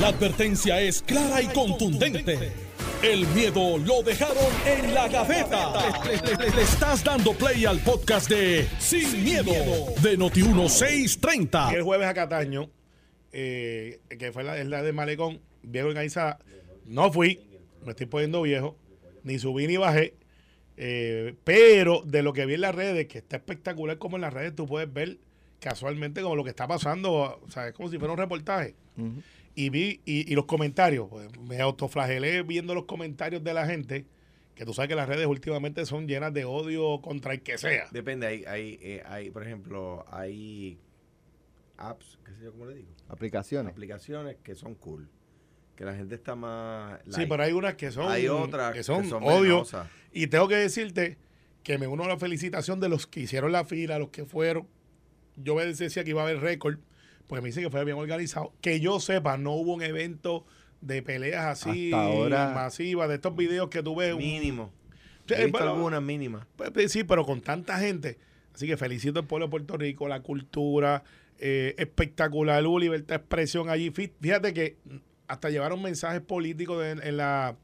La advertencia es clara y contundente. El miedo lo dejaron en la gaveta. Le, le- le estás dando play al podcast de Sin, miedo, de Noti1630. el jueves a Cataño, eh, que fue la de Malecón, bien organizada. No fui, me estoy poniendo viejo, ni subí ni bajé. eh, pero de lo que vi en las redes, que está espectacular como en las redes tú puedes ver casualmente como lo que está pasando, o sea, es como si fuera un reportaje. Y vi, y, y los comentarios, pues, me autoflagelé viendo los comentarios de la gente, que tú sabes que las redes últimamente son llenas de odio contra el que sea. Depende, hay, hay, eh, hay, por ejemplo, hay apps, qué sé yo cómo le digo, Aplicaciones. aplicaciones que son cool, que la gente está más... Sí, light. pero hay unas que son, Hay otras que que son, son odio. Y tengo que decirte que me uno a la felicitación de los que hicieron la fila, los que fueron. Yo me decía que iba a haber récord, pues me dice que fue bien organizado. Que yo sepa, no hubo un evento de peleas así ahora- masivas, de estos videos que tú ves. Mínimo. Sí, He visto bueno, algunas mínimas. pues, pues, sí, pero con tanta gente. Así que felicito al pueblo de Puerto Rico, la cultura, eh, espectacular, hubo libertad de expresión allí. Fí- Fíjate que hasta llevaron mensajes políticos en, en la,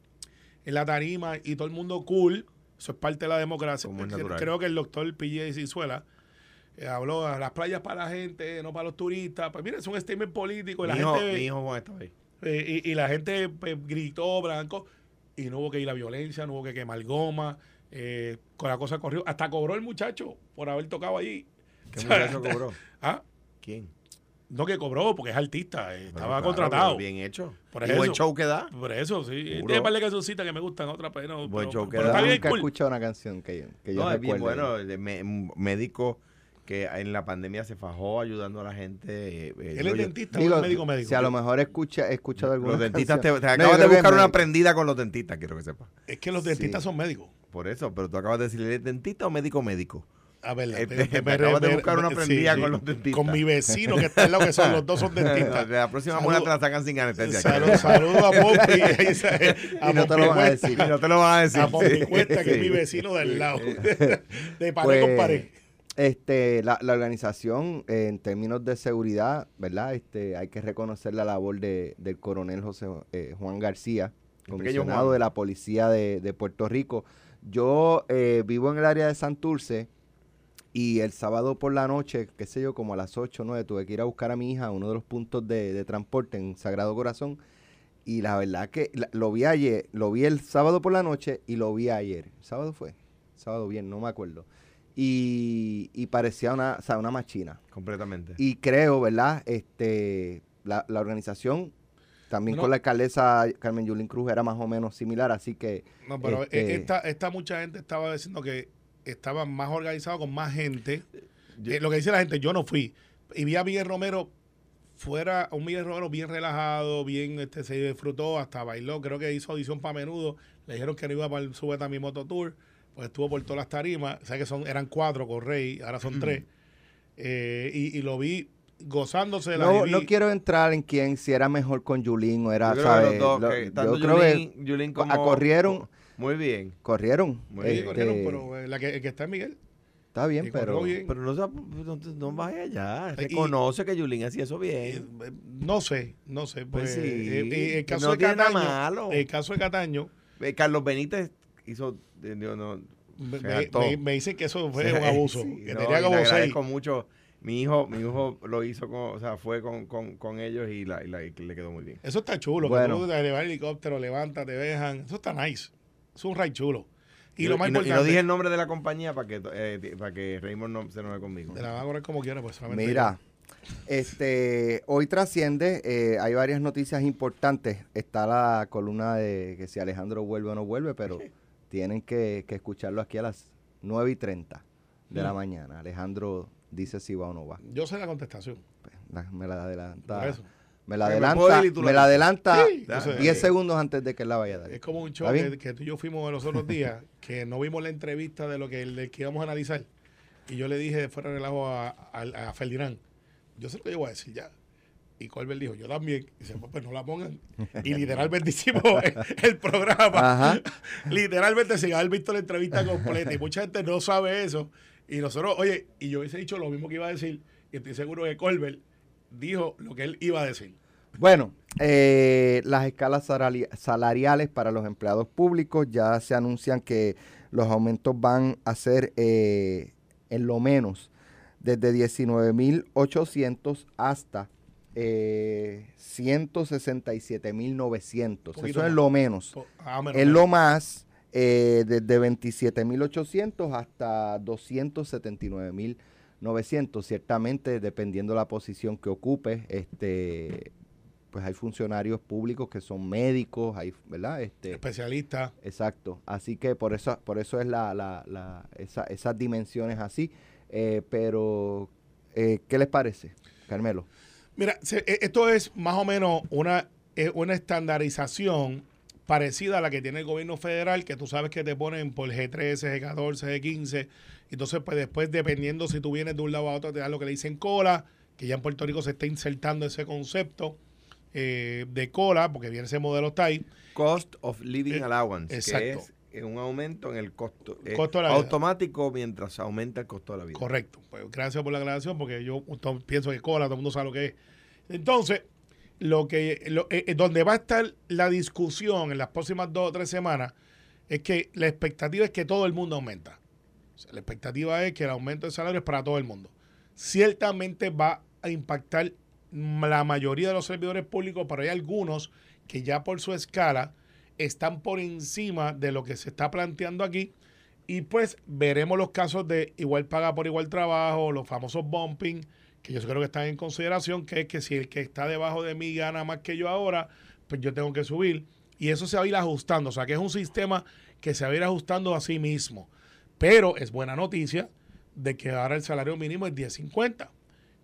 en la tarima y todo el mundo cool. Eso es parte de la democracia. Como es Cre- natural. Creo que el doctor P.J. Cizuela eh, habló a las playas para la gente, no para los turistas. Pues mira, es un statement político. Y la Mi hijo, gente, mi hijo Juan está ahí. eh, y, y la gente pues, gritó blanco y no hubo que ir a violencia, no hubo que quemar goma. eh, con la cosa corrió. Hasta cobró el muchacho por haber tocado allí. ¿Qué muchacho cobró? Ah, ¿Quién? no que cobró porque es artista, eh, estaba claro, contratado. pero Bien hecho. Por y buen show que da. Por eso, sí. Tiene un par de cancioncitas que me gustan, otras pero no. Buen pero- show que pero da. está bien Nunca he cool. escuchado una canción que, que yo No, es bien recuerde. bueno. el médico que en la pandemia se fajó ayudando a la gente. eh, eh, Él es yo, dentista, o es médico médico. Si a lo mejor escucha, he escuchado alguna Los dentistas, te, te. No, acabas de buscar una prendida con los dentistas, quiero que sepas. Es que los dentistas Sí. son médicos. Por eso, pero tú acabas de decir, ¿eres dentista o médico médico? A ver, Este, me- te me- acabas de me- buscar una prendida sí, con los dentistas. Con mi vecino que está al lado, que son los dos son dentistas. la próxima Saludo- te la sacan sin anestesia. Saludos saludo a Pompi. Y no te lo van a decir. Y no te lo van a decir. A Pompi Cuesta, que es mi vecino del lado. De pared Pues, con pared. Este, la, la organización, eh, en términos de seguridad, ¿verdad? Este, hay que reconocer la labor de, del coronel José eh, Juan García, comisionado Juan. de la policía de, de Puerto Rico. Yo eh, vivo en el área de Santurce y el sábado por la noche, qué sé yo, como a las 8 o 9, tuve que ir a buscar a mi hija a uno de los puntos de, de transporte en Sagrado Corazón. Y la verdad que la- lo vi ayer, lo vi el sábado por la noche y lo vi ayer. ¿Sábado fue? Sábado bien, no me acuerdo. Y, y parecía una, o sea, una machina. Completamente. Y creo, ¿verdad? Este, la, la organización, también No. con la alcaldesa Carmen Yulín Cruz, era más o menos similar, así que... No, pero este, eh, esta, esta mucha gente estaba diciendo que estaba más organizado con más gente. Yo- Eh, lo que dice la gente, yo no fui. Y vi a Miguel Romero fuera, un Miguel Romero bien relajado, bien, este, se disfrutó, hasta bailó, creo que hizo audición para menudo. Le dijeron que no iba para el Súbete a mi moto tour, pues estuvo por todas las tarimas. O sea que son, eran cuatro con Rey, ahora son tres. Eh, y, y lo vi gozándose de la No, no quiero entrar en quién, si era mejor con Yulín o era, Yo creo que ¿sabes? los dos, Lo- yo creo que Yulín, como... corrieron. Muy bien. corrieron. Muy bien. corrieron, este, pero eh, la que, el que está es Miguel. Está bien, y pero... bien. Pero no, no, no vaya allá. Y- Reconoce que Yulín hacía eso Eh, bien. eh, no sé, no sé. Pues Pues, sí, eh, eh, el caso no de tiene nada Cataño, malo. el caso de Cataño, Eh, Carlos Benítez hizo... eh, digo, no, me, me- me- dicen que eso fue un abuso. sí, que no, tenía seis. agradezco mucho. Mi hijo, mi hijo lo hizo con, o sea, fue con, con, con ellos y, la, y, la- y le quedó muy bien. Eso está chulo. Bueno. Que tú te llevas el helicóptero, levanta, te dejan. Eso está nice. Es un ride chulo. Y, Y, lo más y no, y importante, no dije el nombre de la compañía para que, eh, para que Raymond no se enoje conmigo. te la van a correr como quiera, pues solamente. Mira, este, hoy trasciende, eh, hay varias noticias importantes. Está la columna de que si Alejandro vuelve o no vuelve, pero tienen que, que escucharlo aquí a las 9 y 30 de la Mm. mañana. Alejandro dice si va o no va. Yo sé la contestación. Pues, la- me la adelanta. Eso. Me la me adelanta, me la adelanta Sí, yo sé. 10 segundos antes de que la vaya a dar. Es como un show que, que tú y yo fuimos los otros días, que no vimos la entrevista de lo que, del que íbamos a analizar. Y yo le dije fuera de relajo a, a, a Ferdinand, yo sé lo que yo voy a decir ya. Y Colbert dijo, yo también. Y dice, pues, pues no la pongan. Y literalmente hicimos el, programa. Ajá. Literalmente sin haber visto la entrevista completa. Y mucha gente no sabe eso. Y nosotros, oye, y yo hubiese dicho lo mismo que iba a decir. Y estoy seguro que Colbert dijo lo que él iba a decir. Bueno, eh, las escalas salari- salariales para los empleados públicos ya se anuncian que los aumentos van a ser eh, en lo menos desde 19.800 hasta eh, 167.900. Poquito Eso es lo menos. Ah, menos Es mal. lo más eh, desde 27.800 hasta 279.900. Ciertamente, dependiendo la posición que ocupe, este, pues hay funcionarios públicos que son médicos, hay, ¿verdad? Este, Especialista. exacto. Así que por eso, por eso es la, la, la- esa- esas dimensiones así. Eh, pero, eh, ¿qué les parece, Carmelo? Mira, e- esto es más o menos una, una estandarización parecida a la que tiene el gobierno federal, que tú sabes que te ponen por G13, G14, G15. Entonces, pues después, dependiendo si tú vienes de un lado a otro, te dan lo que le dicen cola, que ya en Puerto Rico se está insertando ese concepto eh, de cola, porque viene ese modelo está ahí. Cost of Living Eh, Allowance, exacto. que es un aumento en el costo, eh, Costo de la vida. automático mientras aumenta el costo de la vida. Correcto. Pues gracias por la aclaración, porque yo pienso que cola, todo el mundo sabe lo que es. Entonces, lo que lo- eh, eh, donde va a estar la discusión en las próximas dos o tres semanas es que la expectativa es que todo el mundo aumenta. O sea, la expectativa es que el aumento de salario es para todo el mundo. Ciertamente va a impactar la mayoría de los servidores públicos, pero hay algunos que ya por su escala están por encima de lo que se está planteando aquí. Y pues veremos los casos de igual paga por igual trabajo, los famosos bumping, que yo creo que están en consideración, que es que si el que está debajo de mí gana más que yo ahora, pues yo tengo que subir. Y eso se va a ir ajustando. O sea que es un sistema que se va a ir ajustando a sí mismo. Pero es buena noticia de que ahora el salario mínimo es 10.50.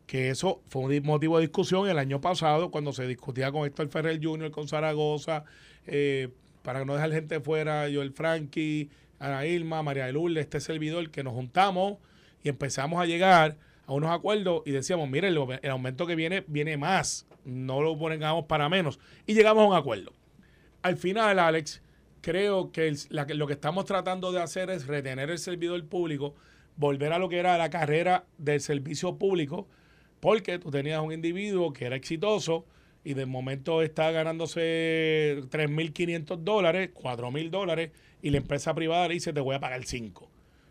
Que eso fue un motivo de discusión el año pasado cuando se discutía con Héctor Ferrer Jr., con Zaragoza, eh, para no dejar gente fuera, Joel Frankie, Ana Irma, María de Lourdes, este servidor, que nos juntamos y empezamos a llegar a unos acuerdos y decíamos, mire, el, el aumento que viene, viene más, no lo pongamos para menos. Y llegamos a un acuerdo. Al final, Alex, creo el- que- lo que estamos tratando de hacer es retener el servidor público, volver a lo que era la carrera del servicio público, porque tú tenías un individuo que era exitoso y de momento está ganándose 3.500 dólares, 4.000 dólares, y la empresa privada le dice, te voy a pagar 5.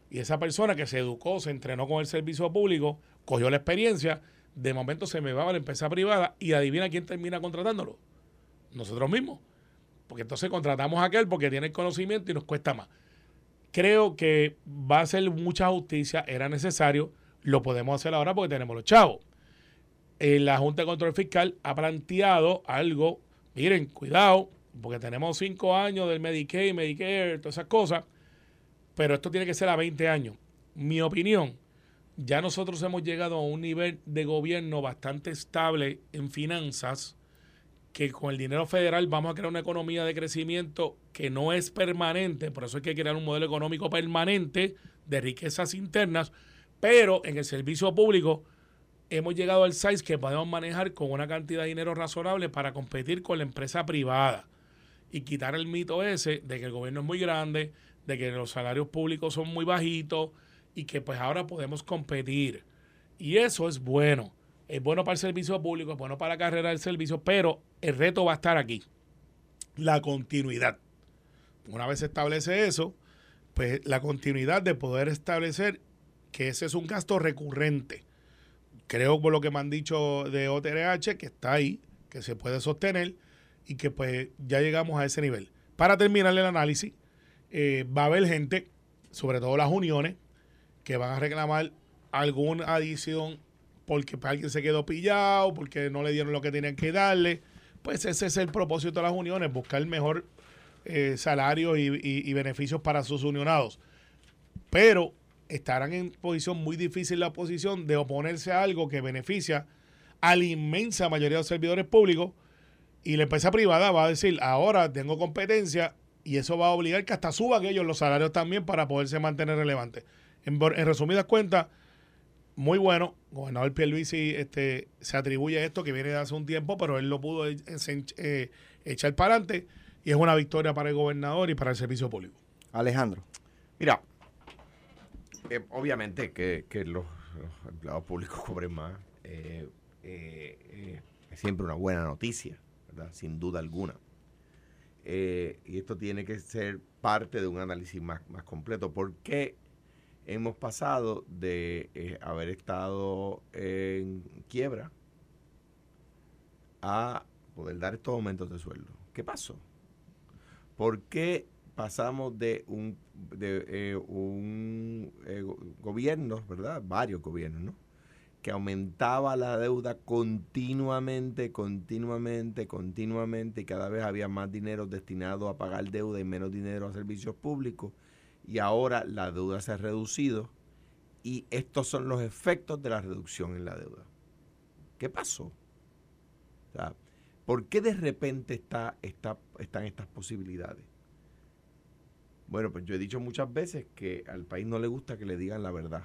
Y esa persona que se educó, se entrenó con el servicio público, cogió la experiencia, de momento se me va a la empresa privada y adivina quién termina contratándolo. Nosotros mismos. Porque entonces contratamos a aquel porque tiene el conocimiento y nos cuesta más. Creo que va a ser mucha justicia, era necesario, lo podemos hacer ahora porque tenemos los chavos. Eh, la Junta de Control Fiscal ha planteado algo, miren, cuidado, porque tenemos cinco años del Medicaid, Medicare, todas esas cosas, pero esto tiene que ser a 20 años. Mi opinión, ya nosotros hemos llegado a un nivel de gobierno bastante estable en finanzas, que con el dinero federal vamos a crear una economía de crecimiento que no es permanente, por eso hay que crear un modelo económico permanente de riquezas internas, pero en el servicio público hemos llegado al size que podemos manejar con una cantidad de dinero razonable para competir con la empresa privada y quitar el mito ese de que el gobierno es muy grande, de que los salarios públicos son muy bajitos y que pues ahora podemos competir. Y eso es bueno. Es bueno para el servicio público, es bueno para la carrera del servicio, pero el reto va a estar aquí. La continuidad. Una vez se establece eso, pues la continuidad de poder establecer que ese es un gasto recurrente. Creo por lo que me han dicho de OTRH que está ahí, que se puede sostener y que pues ya llegamos a ese nivel. Para terminar el análisis, eh, va a haber gente, sobre todo las uniones, que van a reclamar alguna adición porque alguien se quedó pillado, porque no le dieron lo que tenían que darle. Pues ese es el propósito de las uniones, buscar mejor eh, salario y, y- y beneficios para sus unionados. Pero estarán en posición muy difícil la oposición de oponerse a algo que beneficia a la inmensa mayoría de los servidores públicos y la empresa privada va a decir, ahora tengo competencia y eso va a obligar que hasta suban ellos los salarios también para poderse mantener relevantes. En, en resumidas cuentas, muy bueno. Gobernador Pierluisi este, se atribuye esto que viene de hace un tiempo, pero él lo pudo eh, eh, echar para adelante y es una victoria para el gobernador y para el servicio público. Alejandro. Mira, eh, obviamente que, que los, empleados públicos cobren más eh, eh, es siempre una buena noticia, ¿verdad? sin duda alguna. Y esto tiene que ser parte de un análisis más, más completo. ¿Por qué hemos pasado de haber estado en quiebra a poder dar estos aumentos de sueldo? ¿Qué pasó? ¿Por qué pasamos de un, de, un gobierno, ¿verdad? Varios gobiernos, ¿no? que aumentaba la deuda continuamente, continuamente, continuamente, y cada vez había más dinero destinado a pagar deuda y menos dinero a servicios públicos, y ahora la deuda se ha reducido, y estos son los efectos de la reducción en la deuda. ¿Qué pasó? ¿Por qué de repente está, está, están estas posibilidades? Bueno, pues yo he dicho muchas veces que al país no le gusta que le digan la verdad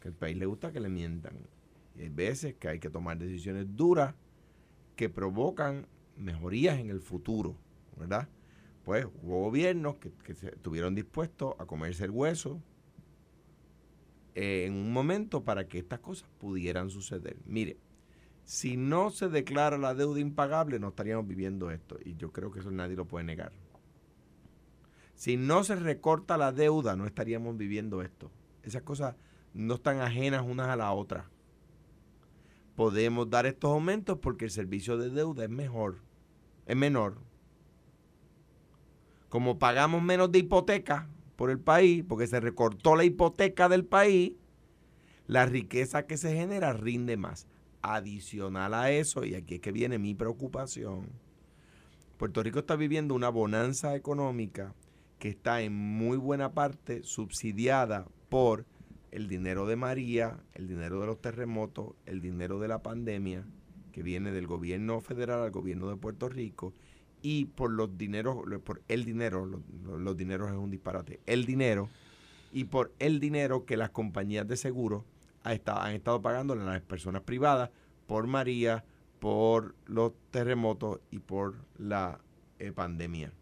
que al país le gusta que le mientan. Y hay veces que hay que tomar decisiones duras que provocan mejorías en el futuro, ¿verdad? Pues hubo gobiernos que, estuvieron dispuestos a comerse el hueso eh, en un momento para que estas cosas pudieran suceder. Mire, si no se declara la deuda impagable, no estaríamos viviendo esto. Y yo creo que eso nadie lo puede negar. Si no se recorta la deuda, no estaríamos viviendo esto. Esas cosas no están ajenas unas a la otra. Podemos dar estos aumentos porque el servicio de deuda es mejor, es menor. Como pagamos menos de hipoteca por el país, porque se recortó la hipoteca del país, la riqueza que se genera rinde más. Adicional a eso, y aquí es que viene mi preocupación, Puerto Rico está viviendo una bonanza económica que está en muy buena parte subsidiada por el dinero de María, el dinero de los terremotos, el dinero de la pandemia, que viene del gobierno federal al gobierno de Puerto Rico, y por los dineros, por el dinero, los, dineros es un disparate, el dinero, y por el dinero que las compañías de seguro han estado, han estado pagando a las personas privadas por María, por los terremotos y por la eh, pandemia.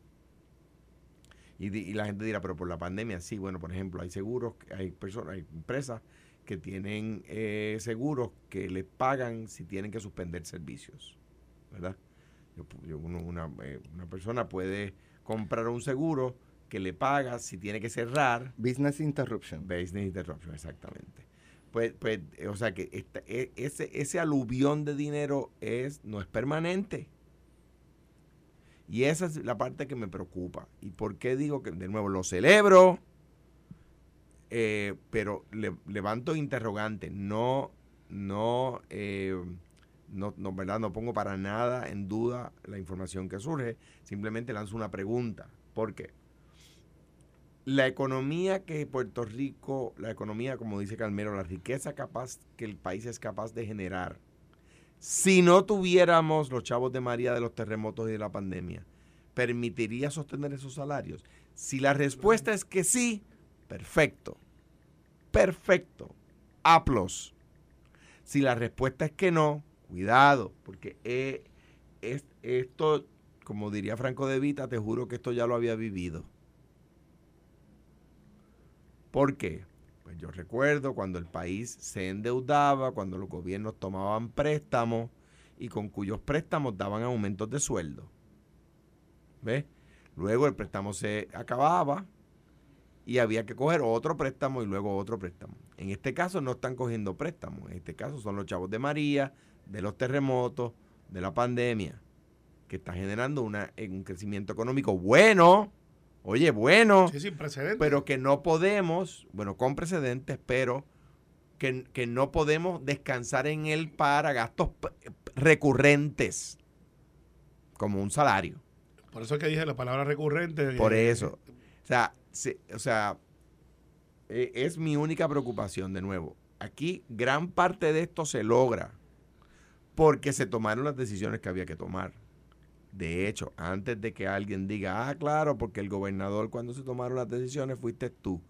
Y, la gente dirá, pero por la pandemia, sí, bueno, por ejemplo, hay seguros, hay personas, hay empresas que tienen eh, seguros que les pagan si tienen que suspender servicios, ¿verdad? una, eh, una persona puede comprar un seguro que le paga si tiene que cerrar. Business interruption. Business interruption, exactamente. Pues, pues o sea que e, ese, ese aluvión de dinero es, no es permanente. Y esa es la parte que me preocupa. ¿Y por qué digo que, de nuevo, lo celebro, eh, pero levanto interrogante. No, no, eh, no, no, ¿verdad? no pongo para nada en duda la información que surge. Simplemente lanzo una pregunta. ¿Por qué? La economía que Puerto Rico, la economía, como dice Calmero, la riqueza capaz que el país es capaz de generar, si no tuviéramos los chavos de María de los terremotos y de la pandemia, ¿permitiría sostener esos salarios? Si la respuesta es que sí, perfecto. Perfecto. Aplos. Si la respuesta es que no, cuidado, porque es, esto, como diría Franco de Vita, te juro que esto ya lo había vivido. ¿Por qué? Pues yo recuerdo cuando el país se endeudaba, cuando los gobiernos tomaban préstamos y con cuyos préstamos daban aumentos de sueldo. ¿Ves? Luego el préstamo se acababa y había que coger otro préstamo y luego otro préstamo. En este caso no están cogiendo préstamos, en este caso son los chavos de María, de los terremotos, de la pandemia, que está generando una, un crecimiento económico bueno, Oye, bueno. Sí, sin precedentes. Pero que no podemos, bueno, con precedentes, pero que, no podemos descansar en él para gastos recurrentes, como un salario. Por eso es que dije la palabra recurrente. Por eso. O sea, o sea, e, es mi única preocupación, de nuevo. Aquí gran parte de esto se logra porque se tomaron las decisiones que había que tomar. De hecho, antes de que alguien diga, ah, claro, porque el gobernador cuando se tomaron las decisiones fuiste tú.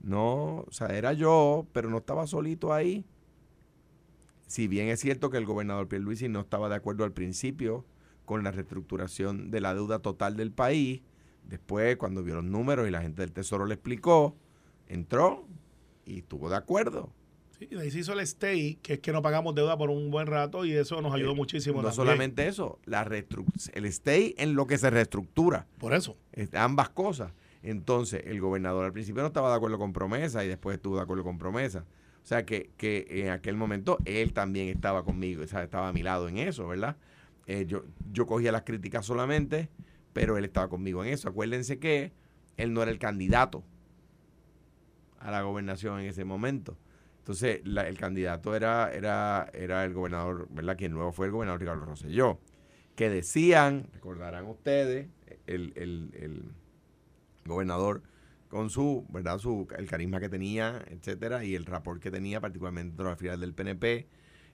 No, o sea, era yo, pero no estaba solito ahí. Si bien es cierto que el gobernador Pierluisi no estaba de acuerdo al principio con la reestructuración de la deuda total del país, después cuando vio los números y la gente del Tesoro le explicó, entró y estuvo de acuerdo. Sí, de ahí se hizo el stay, que es que no pagamos deuda por un buen rato y eso nos ayudó Eh, muchísimo. No también. solamente eso, la el stay en lo que se reestructura. Por eso. Es- ambas cosas. Entonces, el gobernador al principio no estaba de acuerdo con promesa y después estuvo de acuerdo con promesa. O sea, que, que en aquel momento él también estaba conmigo, o sea, estaba a mi lado en eso, ¿verdad? Eh, yo, yo cogía las críticas solamente, pero él estaba conmigo en eso. Acuérdense que él no era el candidato a la gobernación en ese momento. Entonces, la- el candidato era, era, era el gobernador, ¿verdad? Quien luego fue el gobernador Ricardo Rosselló. Que decían, recordarán ustedes, el, el- el gobernador con su, ¿verdad? Su, el carisma que tenía, etcétera, y el rapport que tenía, particularmente la filial del PNP,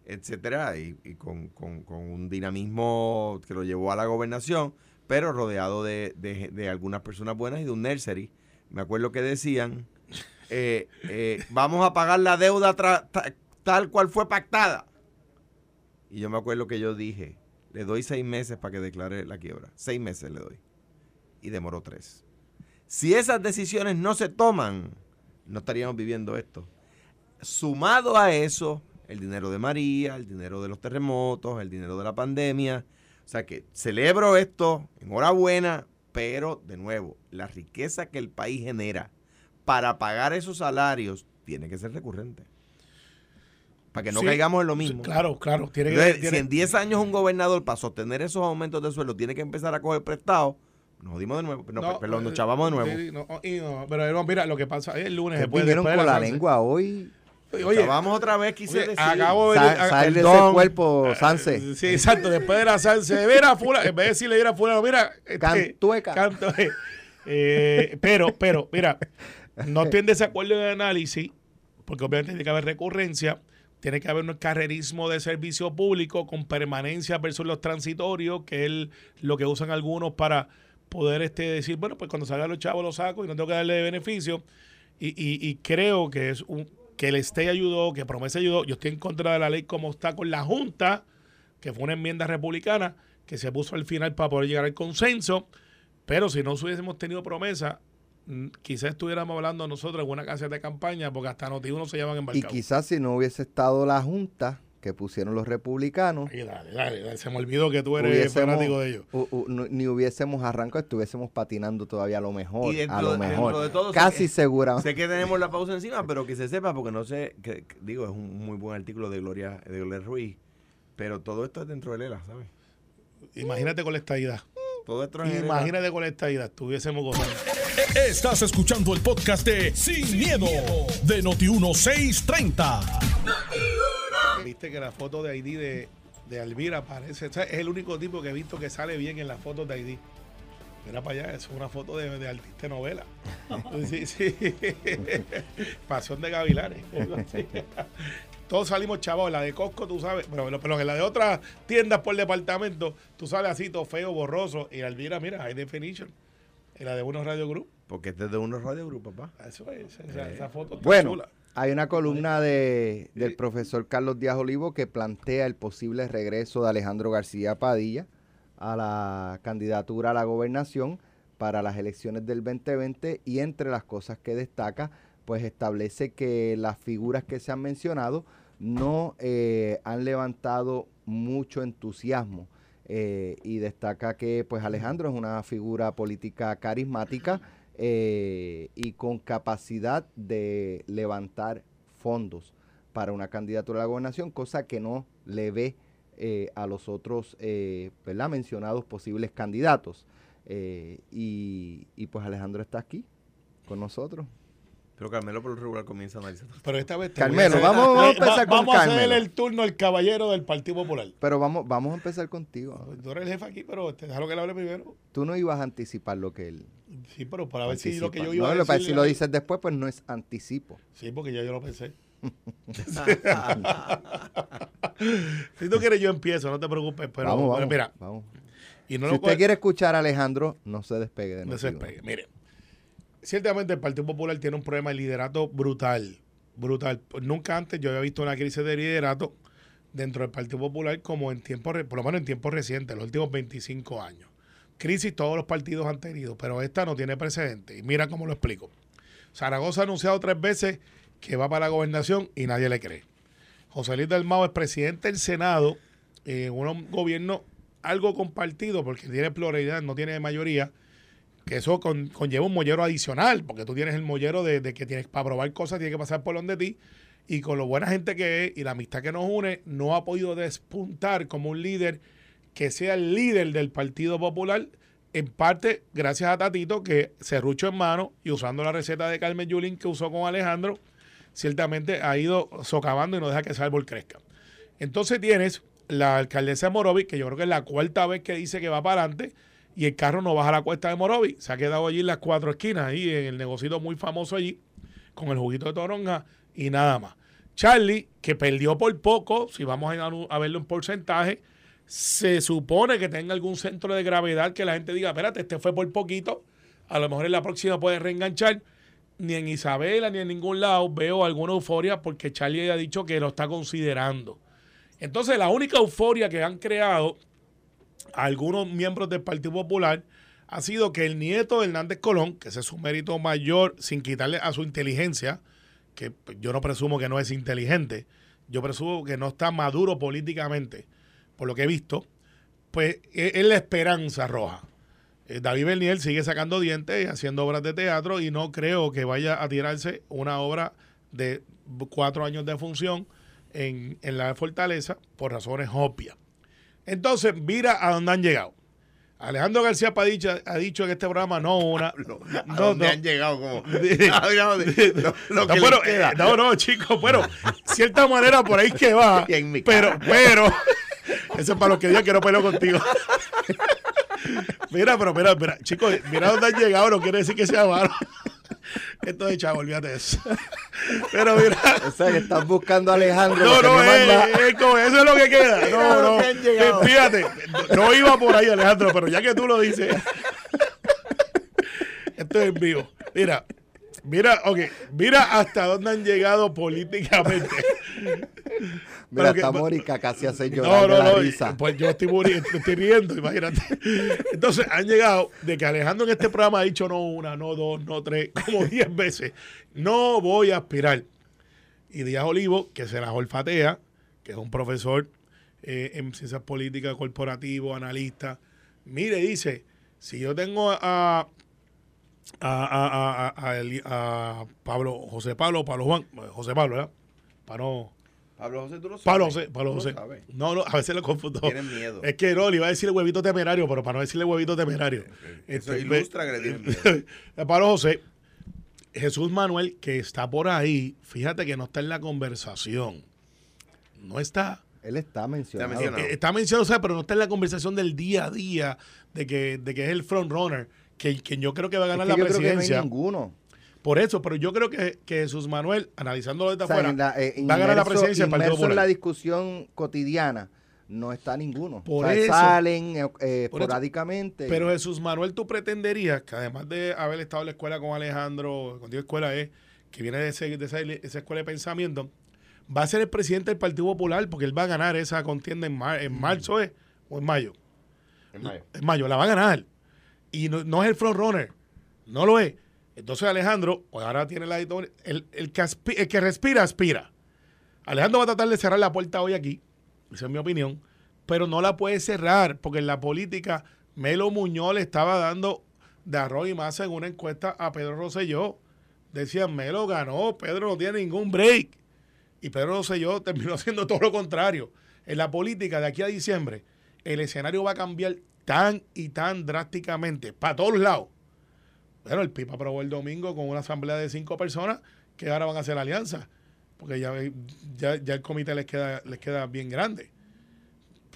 etcétera, y, y con, con- con un dinamismo que lo llevó a la gobernación, pero rodeado de, de- de algunas personas buenas y de un nursery. Me acuerdo que decían, eh, eh, vamos a pagar la deuda tal cual fue pactada. Y yo me acuerdo que yo dije, le doy seis meses para que declare la quiebra. Seis meses le doy. Y demoró tres. Si esas decisiones no se toman, no estaríamos viviendo esto. Sumado a eso, el dinero de María, el dinero de los terremotos, el dinero de la pandemia. O sea que celebro esto, enhorabuena, pero de nuevo, la riqueza que el país genera para pagar esos salarios tiene que ser recurrente. Para que no Sí, caigamos en lo mismo. Claro, claro. Tiene que, Entonces, tiene- si en 10 años un gobernador para sostener esos aumentos de sueldo tiene que empezar a coger prestado, nos jodimos de nuevo. No, No, perdón, nos eh, chavamos de nuevo. sí, no, y no, pero mira, lo que pasa es el lunes. Después, después de con la lengua hoy. Oye, Chavamos otra vez, quise oye, decir. acabo de ver. sal de ese cuerpo, Eh, Sanse. Sí, exacto. Después de la Sanse, mira, fulano, en vez de decirle, mira, fulano, mira. este, Cantueca. canto- eh, pero, pero, mira, no estoy en desacuerdo el análisis, porque obviamente tiene que haber recurrencia, tiene que haber un carrerismo de servicio público con permanencia versus los transitorios, que es lo que usan algunos para poder este decir, bueno, pues cuando salgan los chavos los saco y no tengo que darle de beneficio. Y, y- creo que es un que el STE ayudó, que Promesa ayudó. Yo estoy en contra de la ley como está con la Junta, que fue una enmienda republicana que se puso al final para poder llegar al consenso. Pero si no hubiésemos tenido promesa, quizás estuviéramos hablando nosotros en una casa de campaña, porque hasta Noti1 se llaman Y embarcados. quizás si no hubiese estado la junta que pusieron los republicanos, Ay, dale, dale, dale, se me olvidó que tú eres fanático de ellos. u- u- no- ni hubiésemos arrancado, estuviésemos patinando todavía a lo mejor. Y dentro a lo de- dentro mejor. de todo, Casi segura. Sé que tenemos la pausa encima, pero que se sepa, porque no sé, que, que- digo, es un muy buen artículo de Gloria, de Gloria Ruiz, pero todo esto es dentro de Lela, ¿sabes? Imagínate con la estadidad. Todo esto es. Imagínate con la estadidad. Estuviésemos gozando. Estás escuchando el podcast de Sin, miedo, de Noti1630. Viste que la foto de ID de, de Alvira parece. o sea, es el único tipo que he visto que sale bien en las fotos de ID. Mira para allá, es una foto de, de artista de novela. Sí, sí. Pasión de Gavilanes. Todos salimos chavos. La de Costco, tú sabes, pero, pero en la de otras tiendas por departamento, tú sales así, todo feo, borroso. Y Alvira, mira, high definition. La de unos Radio Group. Porque este es de unos radio group, papá. Eso es, esa, esa foto está Bueno, chula. hay una columna de, del profesor Carlos Díaz Olivo que plantea el posible regreso de Alejandro García Padilla a la candidatura a la gobernación para las elecciones del 2020 y entre las cosas que destaca, pues establece que las figuras que se han mencionado no eh, han levantado mucho entusiasmo eh, y destaca que pues Alejandro es una figura política carismática eh, y con capacidad de levantar fondos para una candidatura a la gobernación, cosa que no le ve eh, a los otros ¿verdad? mencionados posibles candidatos. Y pues Alejandro está aquí con nosotros. Pero Carmelo por lo regular comienza a analizar. Pero esta vez te voy a Carmelo, vamos- vamos a empezar con Vamos a hacer Carmelo. el turno al caballero del Partido Popular. Pero vamos, vamos a empezar contigo. Tú eres el jefe aquí, pero te déjalo que le hable primero. Tú no ibas a anticipar lo que él Sí, pero para ver si lo que yo iba No, a decir. si lo dices después, pues no es anticipo. Sí, porque ya yo lo pensé. si tú quieres, yo empiezo, no te preocupes. Pero, vamos, pero mira, vamos. y no si lo usted quiere escuchar a Alejandro, no se despegue de no se despegue. Mire, ciertamente el Partido Popular tiene un problema de liderato brutal. Brutal. Nunca antes yo había visto una crisis de liderato dentro del Partido Popular como en tiempos, por lo menos en tiempos recientes, los últimos 25 años. Crisis todos los partidos han tenido, pero esta no tiene precedente. Y mira cómo lo explico. Zaragoza ha anunciado tres veces que va para la gobernación y nadie le cree. José Luis del Mao es presidente del Senado en un gobierno algo compartido porque tiene pluralidad, no tiene mayoría, que eso con- conlleva un mollero adicional, porque tú tienes el mollero de, de que tienes para probar cosas, tiene que pasar por donde ti, y con lo buena gente que es y la amistad que nos une, no ha podido despuntar como un líder que sea el líder del Partido Popular, en parte gracias a Tatito, que se rucho en mano y usando la receta de Carmen Yulín que usó con Alejandro, ciertamente ha ido socavando y no deja que ese árbol crezca. Entonces tienes la alcaldesa de Morovi, que yo creo que es la cuarta vez que dice que va para adelante, y el carro no baja la cuesta de Morovi. Se ha quedado allí en las cuatro esquinas, ahí en el negocito muy famoso allí, con el juguito de toronja y nada más. Charlie, que perdió por poco, si vamos a, a verlo en porcentaje, se supone que tenga algún centro de gravedad que la gente diga, espérate, este fue por poquito, a lo mejor en la próxima puede reenganchar. Ni en Isabela ni en ningún lado veo alguna euforia porque Charlie ha dicho que lo está considerando. Entonces, la única euforia que han creado algunos miembros del Partido Popular ha sido que el nieto de Hernández Colón, que ese es su mérito mayor, sin quitarle a su inteligencia, que pues, yo no presumo que no es inteligente, yo presumo que no está maduro políticamente, por lo que he visto, pues e- es la esperanza roja. Eh, David Bernier sigue sacando dientes y haciendo obras de teatro y no creo que vaya a tirarse una obra de cuatro años de función en, en la fortaleza por razones obvias. Entonces, mira a dónde han llegado. Alejandro García Padilla ha dicho en este programa no una. No, no, ¿Dónde no. han llegado? Como, Ah, no, lo, lo No, que pero, queda. eh, no, no, chicos, pero cierta manera por ahí que va. Pero, pero, eso es para los que que no peleo contigo. mira, pero mira, mira, chicos, mira dónde han llegado, no quiere decir que sea malo. Esto de chavo, olvídate de eso. Pero mira, O sea, que estás buscando a Alejandro. no, no, es, es como- eso es lo que queda. No, no, llegado. fíjate, no iba por ahí, Alejandro, pero ya que tú lo dices, esto es en vivo. Mira, mira, ok, mira hasta dónde han llegado políticamente. Mira, está Mónica casi hace No, llorar de no, la no. risa. Pues yo estoy, muri- estoy riendo, imagínate. Entonces han llegado de que Alejandro en este programa ha dicho no una, no dos, no tres, como diez veces. No voy a aspirar. Y Díaz Olivo, que se las olfatea, que es un profesor eh, en ciencias políticas, corporativo, analista. Mire, dice, si yo tengo a, a, a, a Pablo, José Pablo, Pablo Juan, José Pablo, ¿verdad? Para no, Pablo José, tú lo sabes. Pablo José, Pablo José. No, no, a veces lo confundo. Tienen miedo. Es que no, le iba a decir el huevito temerario, pero para no decirle huevito temerario. Eso Este, ilustra que le miedo. Pablo José, Jesús Manuel, que está por ahí, fíjate que no está en la conversación. No está. Él está mencionado. Está mencionado. Eh, Está mencionado, ¿sabes? pero no está en la conversación del día a día de que, de que es el front runner, que, que yo creo que va a Es ganar que la yo creo que no hay presidencia. ninguno. Por eso, pero yo creo que, que Jesús Manuel, analizándolo desde O sea, afuera, la- eh, va a ganar la presidencia del Partido inmerso en Popular. la discusión cotidiana no está ninguno. Por O sea, eso. salen eh, eh, Por eso. esporádicamente. Pero Jesús Manuel, tú pretenderías que además de haber estado en la escuela con Alejandro, contigo escuela es, que viene de, ese- de esa, esa escuela de pensamiento, va a ser el presidente del Partido Popular porque él va a ganar esa contienda en, mar- en marzo ¿eh? o en mayo. En mayo. En mayo, la va a ganar. Y no, no es el front runner, no lo es. Entonces Alejandro, pues ahora tiene la editorial, el, que que respira, aspira. Alejandro va a tratar de cerrar la puerta hoy aquí, esa es mi opinión, pero no la puede cerrar porque en la política Melo Muñoz le estaba dando de arroz y masa en una encuesta a Pedro Rosselló. Decían, Melo ganó, Pedro no tiene ningún break. Y Pedro Rosselló terminó haciendo todo lo contrario. En la política de aquí a diciembre, el escenario va a cambiar tan y tan drásticamente para todos lados. Bueno, el PIB aprobó el domingo con una asamblea de cinco personas que ahora van a hacer alianza, porque ya, ya, ya el comité les queda, les queda bien grande.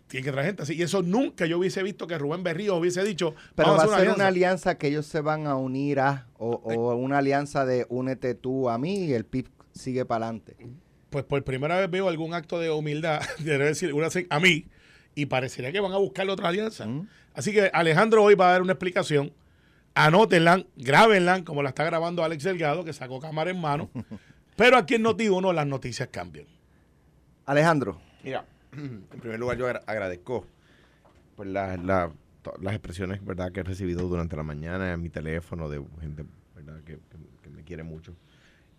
Tiene que traer gente así. Y eso nunca yo hubiese visto que Rubén Berrío hubiese dicho, Pero va a ser una alianza que ellos se van a unir a, o, o una alianza de únete tú a mí y el PIB sigue para adelante. Pues por primera vez veo algún acto de humildad, de decir, una, a mí, y parecería que van a buscar otra alianza. Mm. Así que Alejandro hoy va a dar una explicación. Anótenla, grábenla, como la está grabando Alex Delgado, que sacó cámara en mano. Pero aquí en Noti1 las noticias cambian. Alejandro, Mira, en primer lugar yo agra- agradezco pues, la- la- to- las expresiones verdad que he recibido durante la mañana en mi teléfono de gente verdad que, que- que me quiere mucho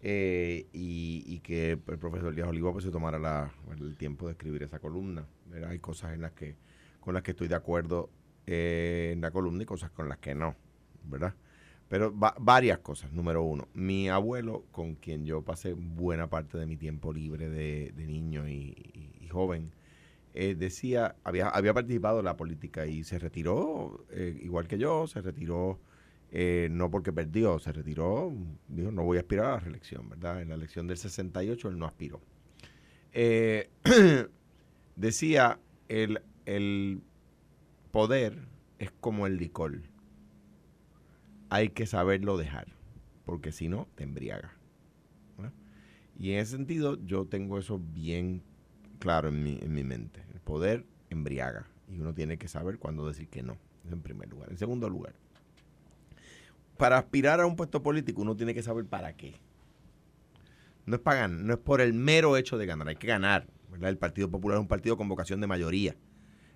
eh, y, y que el profesor Díaz Olivo pues, se tomara la- el tiempo de escribir esa columna. ¿verdad? Hay cosas en las que, con las que estoy de acuerdo eh, en la columna y cosas con las que no, ¿verdad? Pero va- varias cosas. Número uno, mi abuelo, con quien yo pasé buena parte de mi tiempo libre de, niño y, joven, eh, decía, había, había participado en la política y se retiró, eh, igual que yo, se retiró eh, no porque perdió, se retiró, dijo, no voy a aspirar a la reelección, ¿verdad? En la elección del 68 él no aspiró. Decía, el, el poder es como el licor. Hay que saberlo dejar, porque si no, te embriaga. Y en ese sentido, yo tengo eso bien claro en mi, en mi mente. El poder embriaga y uno tiene que saber cuándo decir que no, en primer lugar. En segundo lugar, para aspirar a un puesto político uno tiene que saber para qué. No es para no es por el mero hecho de ganar, hay que ganar. El Partido Popular es un partido con vocación de mayoría.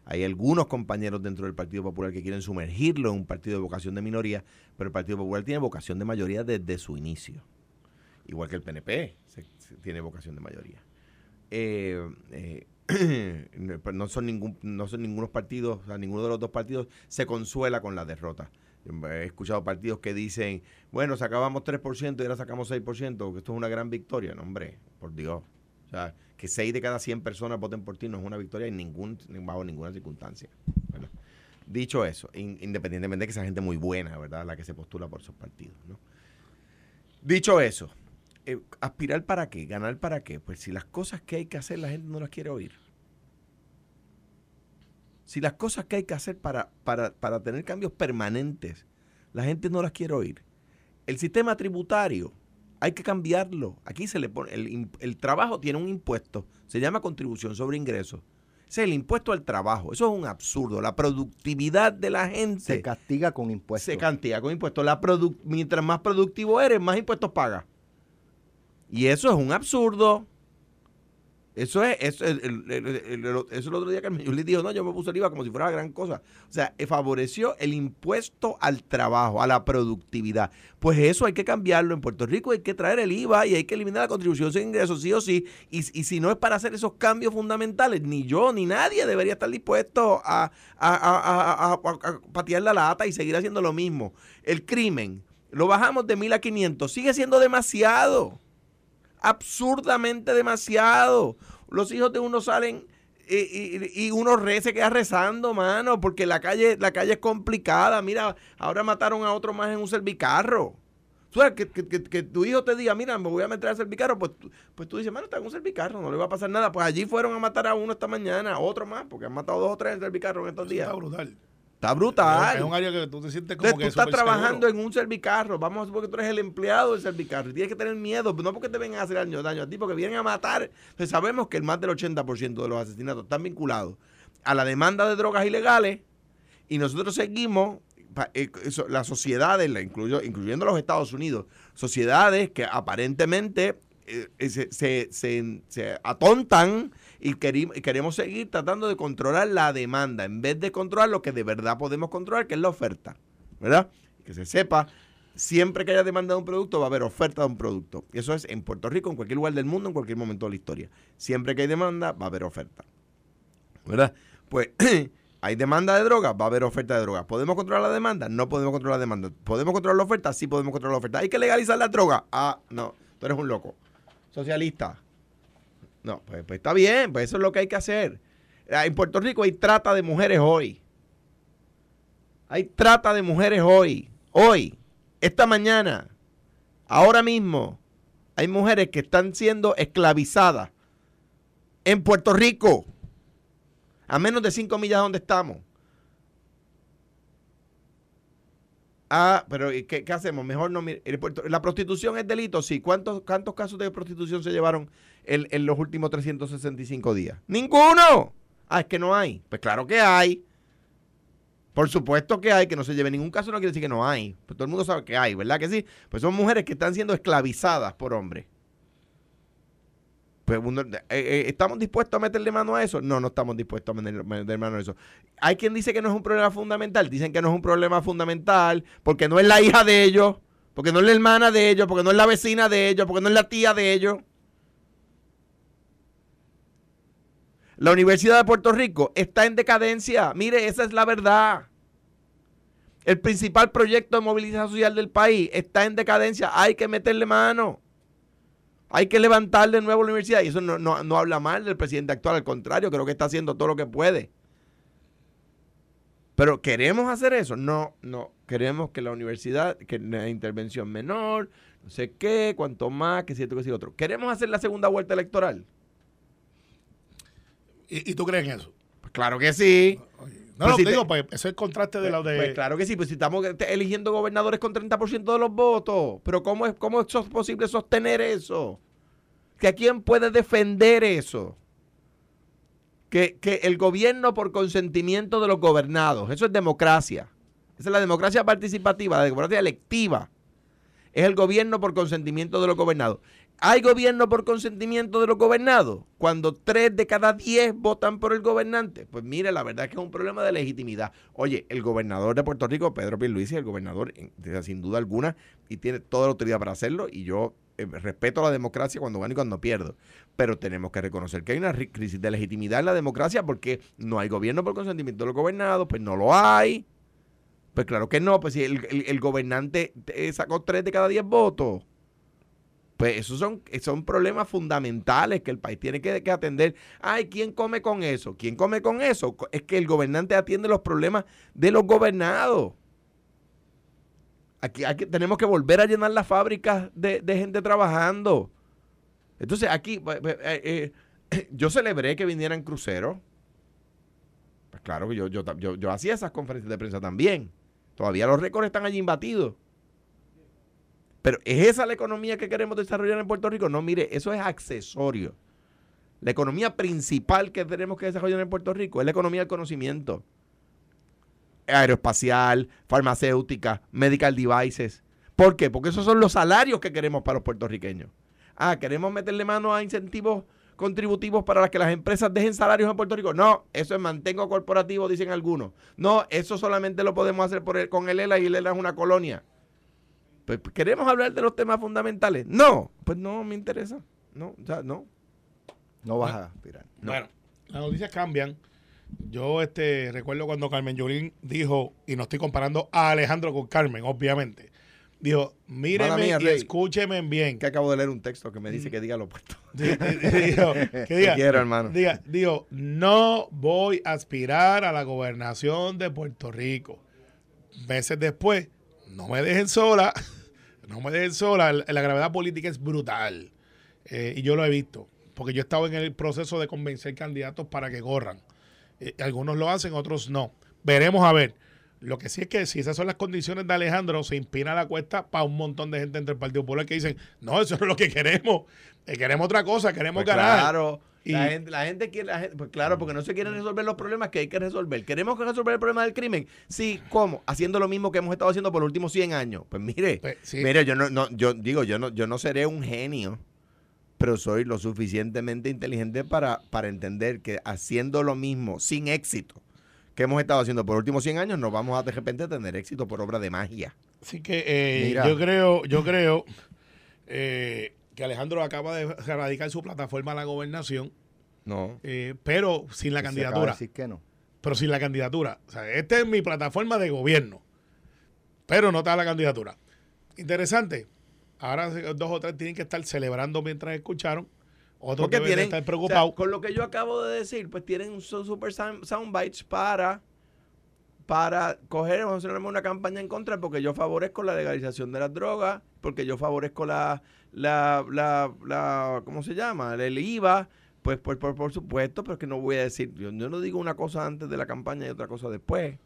Hay algunos compañeros dentro del Partido Popular que quieren sumergirlo en un partido de vocación de minoría, pero el Partido Popular tiene vocación de mayoría desde su inicio. Igual que el PNP tiene vocación de mayoría. Eh, eh, no- pero no son ningún no son ningunos partidos, o sea, ninguno de los dos partidos se consuela con la derrota. He escuchado partidos que dicen, bueno, sacábamos 3% y ahora sacamos 6%, que esto es una gran victoria. No, hombre, por Dios. O sea, que 6 de cada 100 personas voten por ti no es una victoria en ningún, bajo ninguna circunstancia. Dicho eso, in- independientemente de que sea gente muy buena, ¿verdad? La que se postula por esos partidos. Dicho eso, eh, ¿aspirar para qué? ¿Ganar para qué? Pues si las cosas que hay que hacer la gente no las quiere oír. Si las cosas que hay que hacer para, para, para tener cambios permanentes, la gente no las quiere oír. El sistema tributario, hay que cambiarlo. Aquí se le pone, el, el trabajo tiene un impuesto, se llama contribución sobre ingresos. Ese es el impuesto al trabajo. Eso es un absurdo. La productividad de la gente Se castiga con impuestos. se cantidad con impuestos. La mientras más productivo eres, más impuestos pagas. Y eso es un absurdo. Eso es, eso, el, el- el- el- otro día que le dijo, no, yo me puse el IVA como si fuera gran cosa. O sea, eh, favoreció el impuesto al trabajo, a la productividad. Pues eso hay que cambiarlo. En Puerto Rico hay que traer el IVA y hay que eliminar la contribución sin ingresos, sí o sí. Y, y si no es para hacer esos cambios fundamentales, ni yo ni nadie debería estar dispuesto a- a- a- a patear la lata y seguir haciendo lo mismo. El crimen, lo bajamos de mil a 500, sigue siendo demasiado absurdamente demasiado. Los hijos de uno salen y, y- y uno re, se queda rezando, mano, porque la calle, la calle es complicada. Mira, ahora mataron a otro más en un servicarro. Tú que, que- que- tu hijo te diga, mira, me voy a meter al servicarro, pues, pues tú dices, mano, está en un servicarro, no le va a pasar nada. Pues allí fueron a matar a uno esta mañana, otro más, porque han matado dos o tres en el servicarro en estos Eso días. está brutal. Está brutal. Es un área que tú te sientes como Entonces, que tú estás trabajando seguro. en un servicarro. Vamos a suponer que tú eres el empleado del servicarro. Y tienes que tener miedo. No porque te vengan a hacer daño, daño a ti, porque vienen a matar. Entonces, sabemos que el más del 80% de los asesinatos están vinculados a la demanda de drogas ilegales. Y nosotros seguimos, eh, las sociedades, incluyendo los Estados Unidos, sociedades que aparentemente eh, eh, se, se- se- se atontan y, queremos seguir tratando de controlar la demanda en vez de controlar lo que de verdad podemos controlar, que es la oferta. ¿Verdad? Que se sepa, siempre que haya demanda de un producto va a haber oferta de un producto. Eso es en Puerto Rico, en cualquier lugar del mundo, en cualquier momento de la historia. Siempre que hay demanda va a haber oferta. ¿Verdad? Pues hay demanda de drogas, va a haber oferta de drogas. ¿Podemos controlar la demanda? No podemos controlar la demanda. ¿Podemos controlar la oferta? Sí podemos controlar la oferta. ¿Hay que legalizar la droga? Ah, no, tú eres un loco. Socialista. No, pues, pues está bien, pues eso es lo que hay que hacer. Ah, En Puerto Rico hay trata de mujeres hoy. Hay trata de mujeres hoy. Hoy. Esta mañana. Ahora mismo. Hay mujeres que están siendo esclavizadas. En Puerto Rico. A menos de 5 millas de donde estamos. Ah, pero ¿y ¿qué, hacemos? Mejor no. mir- el Puerto- La prostitución es delito, sí. ¿Cuántos, cuántos casos de prostitución se llevaron en, en los últimos 365 días? ¡Ninguno! Ah, es que no hay. Pues claro que hay. Por supuesto que hay, que no se lleve ningún caso no quiere decir que no hay. Pues todo el mundo sabe que hay, ¿verdad que sí? Pues son mujeres que están siendo esclavizadas por hombres. Pues eh, eh, ¿Estamos dispuestos a meterle mano a eso? No, no estamos dispuestos a meter- meterle mano a eso. Hay quien dice que no es un problema fundamental. Dicen que no es un problema fundamental porque no es la hija de ellos. porque no es la hermana de ellos, porque no es la vecina de ellos, porque no es la tía de ellos. La Universidad de Puerto Rico está en decadencia. Mire, esa es la verdad. El principal proyecto de movilización social del país está en decadencia. Hay que meterle mano. Hay que levantar de nuevo la universidad. Y eso no, no, no habla mal del presidente actual, al contrario, creo que está haciendo todo lo que puede. Pero ¿queremos hacer eso? No, no. Queremos que la universidad, que la intervención menor, no sé qué, cuanto más, que cierto, que sí otro. ¿Queremos hacer la segunda vuelta electoral? ¿Y, y tú crees en eso? Pues claro que sí. No, Pues no, si te te- digo, pues eso es el contraste de lo de... Pues claro que sí, pues si estamos eligiendo gobernadores con 30% de los votos. Pero ¿cómo es, cómo es posible sostener eso? ¿Que a quién puede defender eso? Que, que el gobierno por consentimiento de los gobernados, eso es democracia. Esa es la democracia participativa, la democracia electiva. Es el gobierno por consentimiento de los gobernados. ¿Hay gobierno por consentimiento de los gobernados? Cuando tres de cada diez votan por el gobernante. Pues mire, la verdad es que es un problema de legitimidad. Oye, el gobernador de Puerto Rico, Pedro Pierluisi, el gobernador, sin duda alguna, y tiene toda la autoridad para hacerlo, y yo eh, respeto la democracia cuando gano y cuando pierdo. Pero tenemos que reconocer que hay una ri- crisis de legitimidad en la democracia porque no hay gobierno por consentimiento de los gobernados, pues no lo hay. Pues claro que no, pues si el, el- gobernante sacó tres de cada diez votos. Pues esos son, son problemas fundamentales que el país tiene que, que atender. Ay, ¿quién come con eso? ¿Quién come con eso? Es que el gobernante atiende los problemas de los gobernados. Aquí, tenemos que volver a llenar las fábricas de, de gente trabajando. Entonces, aquí, pues, pues, eh, eh, yo celebré que vinieran cruceros. Pues claro que yo, yo, yo, yo hacía esas conferencias de prensa también. Todavía los récords están allí imbatidos. Pero ¿es esa la economía que queremos desarrollar en Puerto Rico? No, mire, eso es accesorio. La economía principal que tenemos que desarrollar en Puerto Rico es la economía del conocimiento. Aeroespacial, farmacéutica, medical devices. ¿Por qué? Porque esos son los salarios que queremos para los puertorriqueños. Ah, queremos meterle mano a incentivos contributivos para que las empresas dejen salarios en Puerto Rico. No, eso es mantengo corporativo, dicen algunos. No, eso solamente lo podemos hacer por el- con el ELA y el ELA es una colonia. Pues, ¿Queremos hablar de los temas fundamentales? No, pues no me interesa. No, o sea, no. No vas a aspirar. Bueno, las noticias cambian. Yo este recuerdo cuando Carmen Yulín dijo, y no estoy comparando a Alejandro con Carmen, obviamente, dijo, míreme mía, y Rey. escúcheme bien. Que acabo de leer un texto que me dice que diga lo opuesto. Di- di- di- dijo, que diga, Te quiero, hermano. diga, dijo, no voy a aspirar a la gobernación de Puerto Rico. Meses después, no me dejen sola, no me dejen sola, la, la gravedad política es brutal. Eh, y yo lo he visto, porque yo he estado en el proceso de convencer candidatos para que corran. Eh, algunos lo hacen, otros no. Veremos a ver. Lo que sí es que si esas son las condiciones de Alejandro, se inspira la cuesta para un montón de gente entre el Partido Popular que dicen, no, eso no es lo que queremos. Eh, queremos otra cosa, queremos Pues ganar. Claro. La, gente, la gente quiere, la gente- pues claro, porque no se quieren resolver los problemas que hay que resolver. ¿Queremos que resolver el problema del crimen? Sí, ¿cómo? Haciendo lo mismo que hemos estado haciendo por los últimos 100 años. Pues mire, Pues, sí. mire, yo no, no, yo digo, yo no, yo no seré un genio, pero soy lo suficientemente inteligente para, para entender que haciendo lo mismo sin éxito que hemos estado haciendo por los últimos 100 años, no vamos a de repente tener éxito por obra de magia. Así que eh, yo creo, yo creo eh, que Alejandro acaba de radicar su plataforma a la gobernación, No. eh, pero sin la se acaba de candidatura. decir que no. Pero sin la candidatura. O sea, esta es mi plataforma de gobierno, pero no está la candidatura. Interesante. Ahora dos o tres tienen que estar celebrando mientras escucharon. Porque de tienen, estar o sea, preocupados. con lo que yo acabo de decir, pues tienen su super sound- soundbites para para coger, vamos a hacer una campaña en contra porque yo favorezco la legalización de las drogas, porque yo favorezco la, la, la, la ¿cómo se llama? El IVA, pues por, por, por supuesto, pero es que no voy a decir, yo, yo no digo una cosa antes de la campaña y otra cosa después.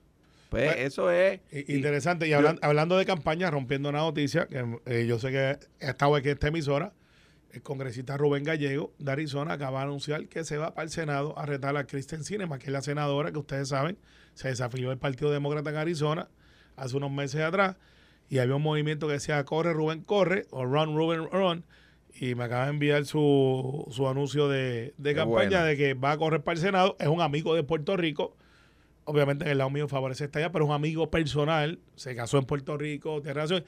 Pues eso es... Y- Interesante. Y yo- hablan- hablando de campaña, rompiendo una noticia, que eh, yo sé que ha estado aquí en esta emisora, el congresista Rubén Gallego de Arizona acaba de anunciar que se va para el Senado a retar a Kristen Sinema, que es la senadora que ustedes saben, se desafilió del Partido Demócrata en Arizona hace unos meses atrás. Y había un movimiento que decía corre Rubén, corre, o run Rubén, run. Y me acaba de enviar su, su anuncio de, de campaña bueno. de que va a correr para el Senado. Es un amigo de Puerto Rico obviamente en el lado mío favorece esta allá, pero es un amigo personal, se casó en Puerto Rico, tiene relación.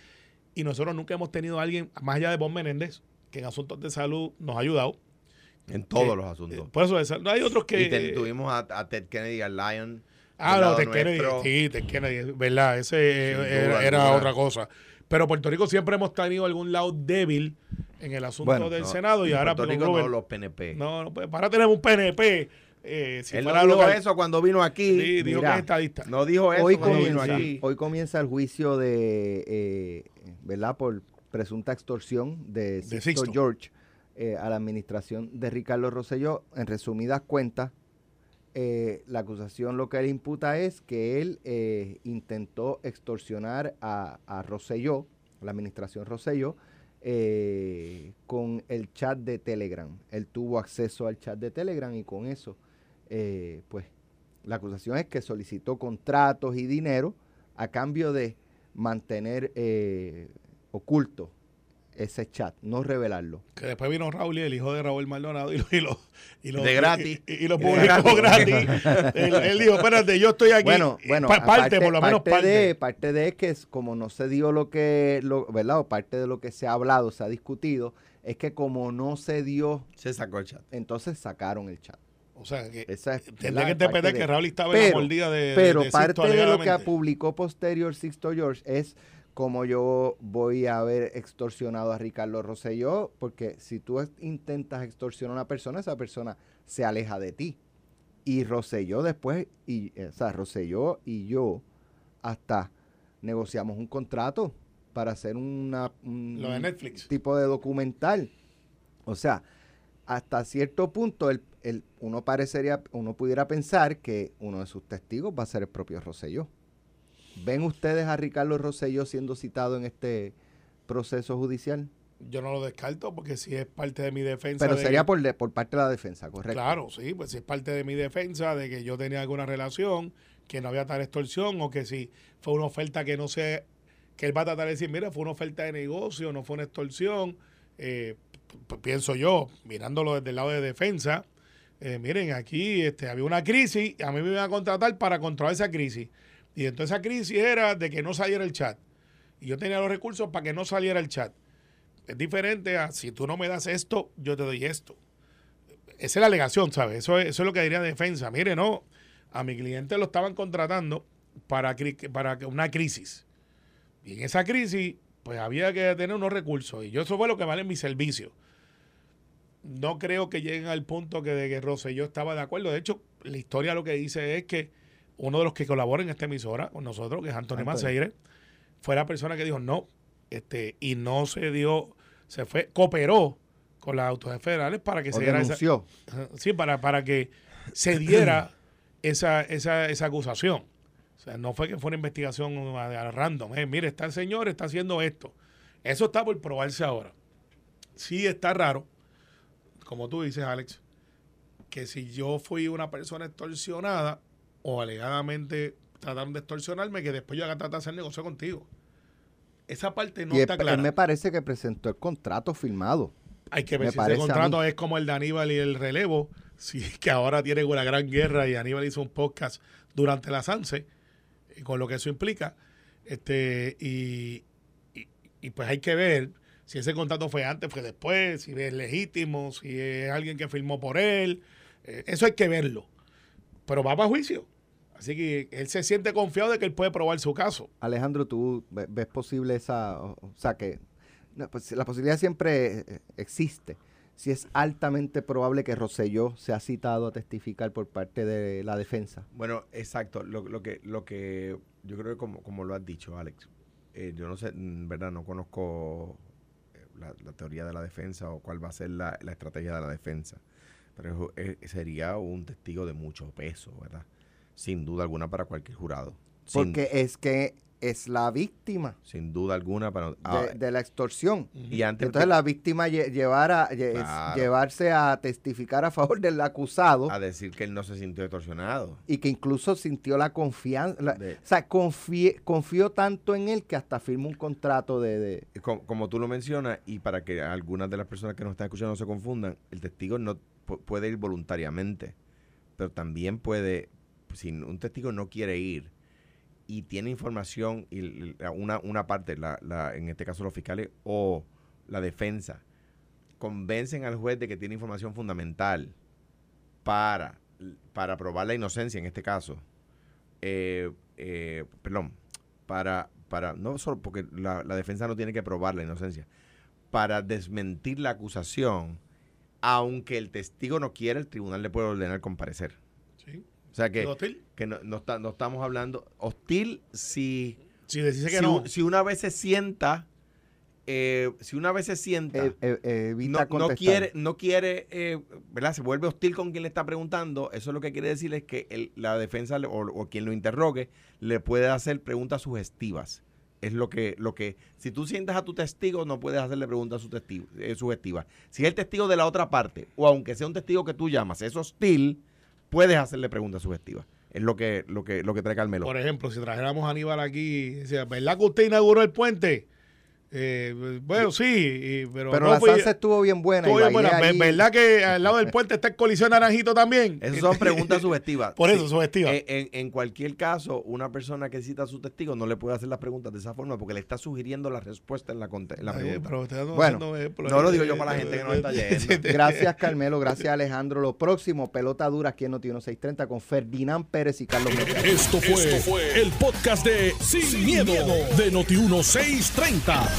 y nosotros nunca hemos tenido a alguien, más allá de Bob Menéndez, que en asuntos de salud nos ha ayudado. En todos Eh, los asuntos. Por eso, esa- no hay otros que... y te- tuvimos a, a Ted Kennedy, al Lion. Ah, no, Ted Kennedy, sí, Ted Kennedy, verdad, ese eh, era, duda era alguna. otra cosa. Pero Puerto Rico siempre hemos tenido algún lado débil en el asunto Bueno, del No, Senado y en ahora Puerto con Rico no, Robert- los PNP. no, no, pues, para tener un PNP, eh, si Él no dijo local- eso cuando vino aquí. Sí, dijo Mira, que es estadista. No dijo eso hoy cuando vino comienza, aquí. hoy comienza el juicio de, eh, ¿verdad? Por presunta extorsión de Sixto. George eh, a la administración de Ricardo Rosselló. En resumidas cuentas, eh, la acusación lo que le imputa es que él eh, intentó extorsionar a, a Rosselló, la administración Rosselló, eh, con el chat de Telegram. Él tuvo acceso al chat de Telegram y con eso, eh, pues, la acusación es que solicitó contratos y dinero a cambio de mantener eh, oculto ese chat, no revelarlo. Que después vino Raúl y el hijo de Raúl Maldonado y lo, y lo, y lo- De gratis. Y, y lo De publicó gratis. gratis. él, él dijo, espérate, yo estoy aquí. Bueno, bueno, Pa- parte, aparte- por lo menos parte parte. de, parte de que es como no se dio lo que, lo, ¿verdad? O parte de lo que se ha hablado, se ha discutido, es que como no se dio, Se sacó el chat. entonces sacaron el chat. O sea, que Esa es, tendría que interpretar Parte que de- Raúl estaba en la Pero- mordida de. Pero de parte de lo que publicó posterior Sixto George es como yo voy a haber extorsionado a Ricardo Rosselló, porque si tú intentas extorsionar a una persona, esa persona se aleja de ti. Y Rosselló después, y, eh, o sea, Rosselló y yo hasta negociamos un contrato para hacer una, un Lo de Netflix. tipo de documental. O sea, hasta cierto punto el, el- uno parecería, uno pudiera pensar que uno de sus testigos va a ser el propio Rosselló. ¿Ven ustedes a Ricardo Rosselló siendo citado en este proceso judicial? Yo no lo descarto porque si es parte de mi defensa. Pero de sería que- por, de- por parte de la defensa, ¿correcto? Claro, sí, pues si es parte de mi defensa de que yo tenía alguna relación, que no había tal extorsión o que si fue una oferta que no sé, que él va a tratar de decir, mira, fue una oferta de negocio, no fue una extorsión, eh, pienso yo, mirándolo desde el lado de defensa, eh, miren, aquí este, había una crisis, a mí me iban a contratar para controlar esa crisis. Y entonces esa crisis era de que no saliera el chat. Y yo tenía los recursos para que no saliera el chat. Es diferente a si tú no me das esto, yo te doy esto. Esa es la alegación, ¿sabes? Eso es, eso es lo que diría defensa. Mire, no, a mi cliente lo estaban contratando para, para una crisis. Y en esa crisis, pues había que tener unos recursos. Y yo eso fue lo que vale mi servicio. No creo que lleguen al punto que de que Rosselló estaba de acuerdo. De hecho, la historia lo que dice es que uno de los que colabora en esta emisora con nosotros, que es Antonio Antonio. Maceire, fue la persona que dijo no. Este, y no se dio, se fue, cooperó con las autoridades federales para que O se diera esa, denunció. Sí, para, para que se diera esa, esa, esa acusación. O sea, no fue que fue una investigación a random. Eh, mire, está el señor, está haciendo esto. Eso está por probarse ahora. Sí está raro, como tú dices, Alex, que si yo fui una persona extorsionada o alegadamente trataron de extorsionarme, que después yo haga tratar de hacer negocio contigo. Esa parte no y él, está él clara. me parece que presentó el contrato firmado. Hay que ver Me si ese contrato es como el de Aníbal y el relevo, si, que ahora tienen una gran guerra y Aníbal hizo un podcast durante la SANSE, y con lo que eso implica. Este, y, y, y pues hay que ver si ese contrato fue antes, fue después, si es legítimo, si es alguien que firmó por él. Eh, eso hay que verlo. Pero va para juicio. Así que él se siente confiado de que él puede probar su caso. Alejandro, ¿tú ve- ves posible esa, o, sea, que no, pues, la posibilidad siempre eh, existe? Si es altamente probable que Rosselló sea citado a testificar por parte de la defensa. Bueno, exacto. Lo, lo que, lo que yo creo que como, como lo has dicho, Alex, eh, yo no sé, en verdad, no conozco eh, la, la teoría de la defensa o cuál va a ser la, la estrategia de la defensa. Pero eh, sería un testigo de mucho peso, ¿verdad? Sin duda alguna para cualquier jurado. Sin, Porque es que es la víctima sin duda alguna para... de, ah, de la extorsión. y antes Entonces la víctima lle- llevara- lle- es Claro. llevarse a testificar a favor del acusado a decir que él no se sintió extorsionado. y que incluso sintió la confianza. la- De- o sea, confie- confió tanto en él que hasta firmó un contrato de... de- como, como tú lo mencionas, y para que algunas de las personas que nos están escuchando no se confundan, el testigo no puede ir voluntariamente, pero también puede, si un testigo no quiere ir y tiene información, y una, una parte, la, la- en este caso los fiscales o la defensa, convencen al juez de que tiene información fundamental para, para probar la inocencia en este caso, eh, eh, perdón, para, para, no solo porque la, la defensa no tiene que probar la inocencia, para desmentir la acusación, aunque el testigo no quiera, el tribunal le puede ordenar comparecer. Sí. O sea que, ¿Hostil? que no, no, está- no estamos hablando hostil si, Si que si, no. si una vez se sienta, eh, si una vez se sienta, Eh, eh, eh, evita no, no quiere, no quiere, eh, ¿verdad? Se vuelve hostil con quien le está preguntando. Eso lo que quiere decir es que el- la defensa le- o, o quien lo interrogue le puede hacer preguntas sugestivas. Es lo que, lo que, si tú sientas a tu testigo, no puedes hacerle preguntas eh, sugestivas. Si es el testigo de la otra parte, o aunque sea un testigo que tú llamas, es hostil, puedes hacerle preguntas sugestivas. Es lo que, lo que, lo que trae Carmelo. Por ejemplo, si trajéramos a Aníbal aquí, ¿verdad que usted inauguró el puente? Eh, bueno, sí, y- pero, Pero no la fui- salsa estuvo bien buena. estuvo y bien buena. allí. ¿Verdad que al lado del puente está el colisión naranjito también? Esas son preguntas sugestivas. Por eso, Sí. sugestiva. En, en- en cualquier caso, una persona que cita a su testigo no le puede hacer las preguntas de esa forma porque le está sugiriendo la respuesta en la, en la Ay, pregunta. pero no Bueno, no lo digo yo para la gente que nos está yendo. Gracias, Carmelo. Gracias, Alejandro. Lo próximo, pelota dura aquí en Noti 1630 con Ferdinand Pérez y Carlos Mejía. Esto fue, el podcast de Sin, miedo, de Noti1630.